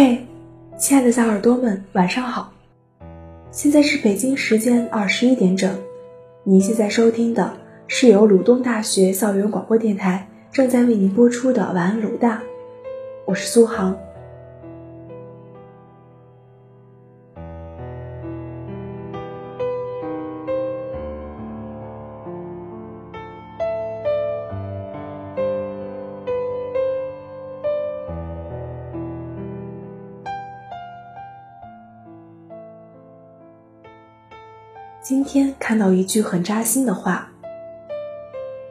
嘿，亲爱的小耳朵们，晚上好！现在是北京时间二十一点整，您现在收听的是由鲁东大学校园广播电台正在为您播出的《晚安鲁大》，我是苏杭。今天看到一句很扎心的话：“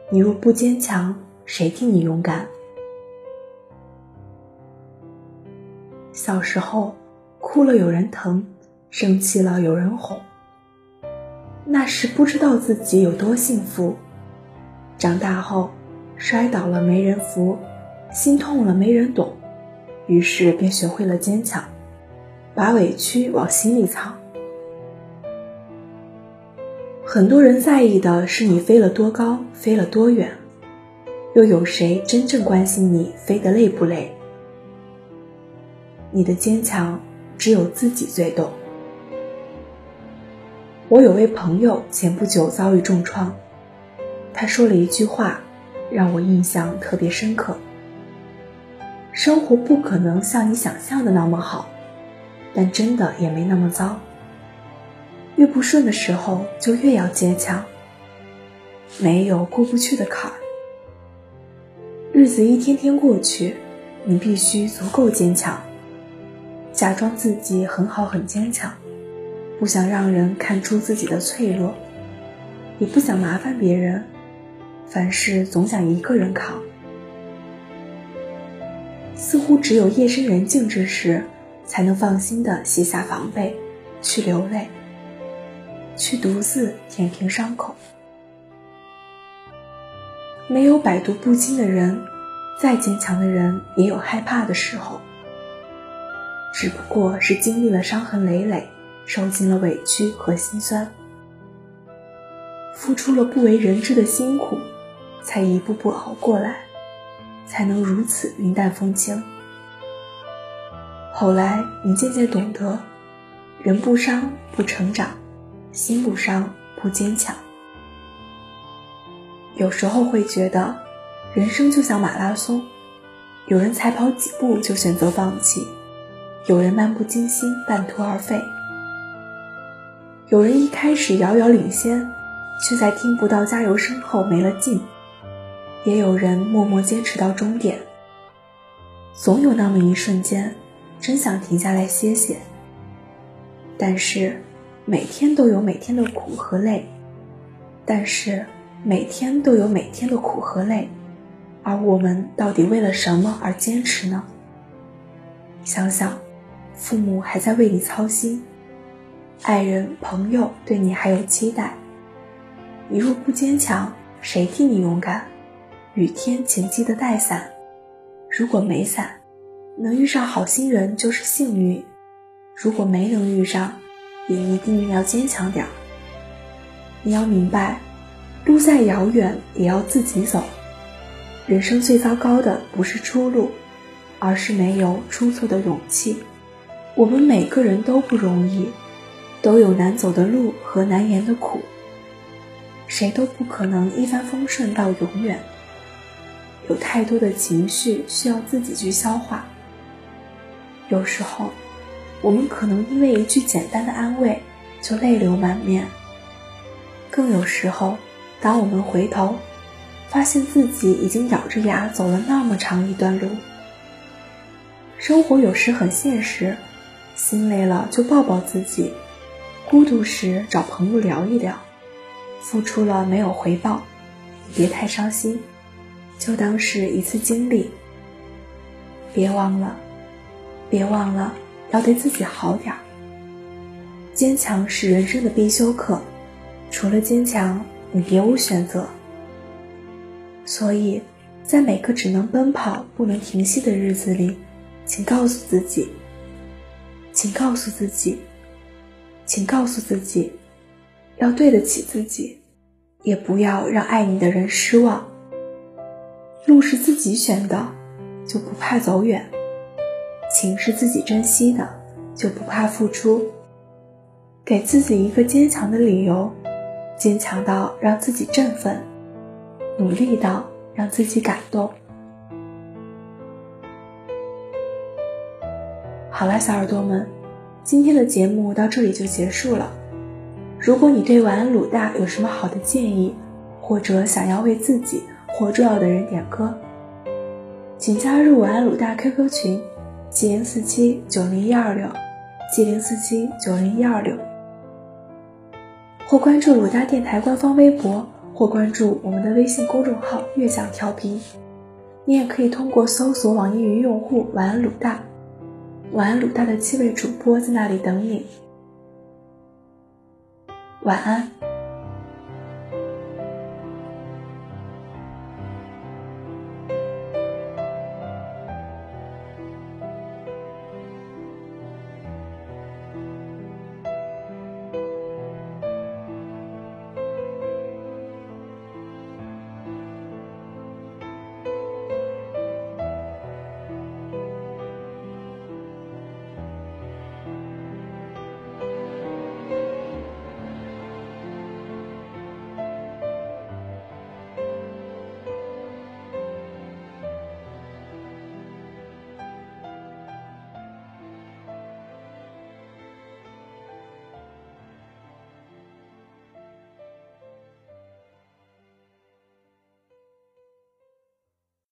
你若不坚强，谁替你勇敢？”小时候哭了有人疼，生气了有人哄，那时不知道自己有多幸福；长大后摔倒了没人扶，心痛了没人懂，于是便学会了坚强，把委屈往心里藏。很多人在意的是你飞了多高，飞了多远，又有谁真正关心你飞得累不累？你的坚强只有自己最懂。我有位朋友前不久遭遇重创，他说了一句话，让我印象特别深刻：生活不可能像你想象的那么好，但真的也没那么糟。越不顺的时候，就越要坚强。没有过不去的坎儿。日子一天天过去，你必须足够坚强。假装自己很好很坚强，不想让人看出自己的脆弱，也不想麻烦别人，凡事总想一个人扛。似乎只有夜深人静之时，才能放心的卸下防备，去流泪。去独自舔平伤口。没有百毒不侵的人，再坚强的人也有害怕的时候。只不过是经历了伤痕累累，受尽了委屈和心酸，付出了不为人知的辛苦，才一步步熬过来，才能如此云淡风轻。后来你渐渐懂得，人不伤不成长。心不伤不坚强，有时候会觉得，人生就像马拉松，有人才跑几步就选择放弃，有人漫不经心半途而废，有人一开始遥遥领先，却在听不到加油声后没了劲，也有人默默坚持到终点。总有那么一瞬间，真想停下来歇歇，但是。每天都有每天的苦和累，但是每天都有每天的苦和累，而我们到底为了什么而坚持呢？想想，父母还在为你操心，爱人朋友对你还有期待，你若不坚强，谁替你勇敢？雨天请记得带伞，如果没伞，能遇上好心人就是幸运；如果没能遇上，也一定要坚强点儿。你要明白，路再遥远也要自己走。人生最糟糕的不是出路，而是没有出错的勇气。我们每个人都不容易，都有难走的路和难言的苦。谁都不可能一帆风顺到永远。有太多的情绪需要自己去消化。有时候。我们可能因为一句简单的安慰就泪流满面。更有时候，当我们回头，发现自己已经咬着牙走了那么长一段路。生活有时很现实，心累了就抱抱自己，孤独时找朋友聊一聊，付出了没有回报，别太伤心，就当是一次经历。别忘了，别忘了。要对自己好点儿。坚强是人生的必修课，除了坚强，你别无选择。所以，在每个只能奔跑不能停息的日子里，请告诉自己，请告诉自己，请告诉自己，要对得起自己，也不要让爱你的人失望。路是自己选的，就不怕走远。情是自己珍惜的，就不怕付出。给自己一个坚强的理由，坚强到让自己振奋，努力到让自己感动。好了，小耳朵们，今天的节目到这里就结束了。如果你对晚安鲁大有什么好的建议，或者想要为自己或重要的人点歌，请加入晚安鲁大 QQ 群：七零四七九零一二六，七零四七九零一二六，或关注鲁大电台官方微博，或关注我们的微信公众号“悦享调频”。你也可以通过搜索网易云用户“晚安鲁大”。晚安，鲁大的七位主播在那里等你。晚安。